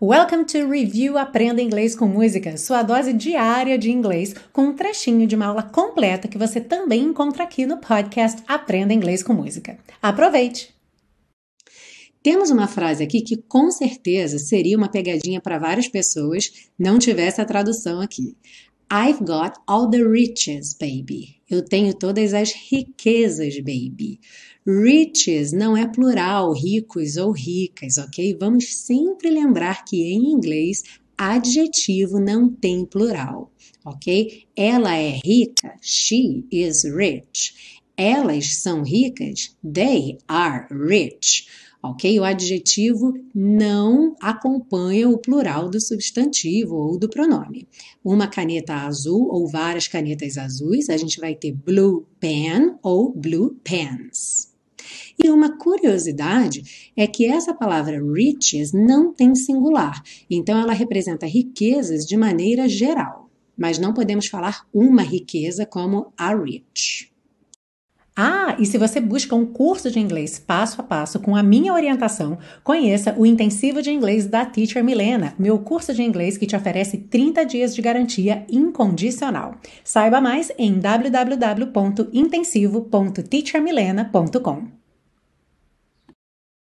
Welcome to Review Aprenda Inglês com Música, sua dose diária de inglês, com um trechinho de uma aula completa que você também encontra aqui no podcast Aprenda Inglês com Música. Aproveite! Temos uma frase aqui que com certeza seria uma pegadinha para várias pessoas, não tivesse a tradução aqui. I've got all the riches, baby. Eu tenho todas as riquezas, baby. Riches não é plural, ricos ou ricas, ok? Vamos sempre lembrar que em inglês adjetivo não tem plural, ok? Ela é rica, she is rich. Elas são ricas, they are rich ok? O adjetivo não acompanha o plural do substantivo ou do pronome. Uma caneta azul ou várias canetas azuis, a gente vai ter blue pen ou blue pens. E uma curiosidade é que essa palavra riches não tem singular, então ela representa riquezas de maneira geral, mas não podemos falar uma riqueza como a rich. Ah, e se você busca um curso de inglês passo a passo com a minha orientação, conheça o Intensivo de Inglês da Teacher Milena, meu curso de inglês que te oferece 30 dias de garantia incondicional. Saiba mais em www.intensivo.teachermilena.com.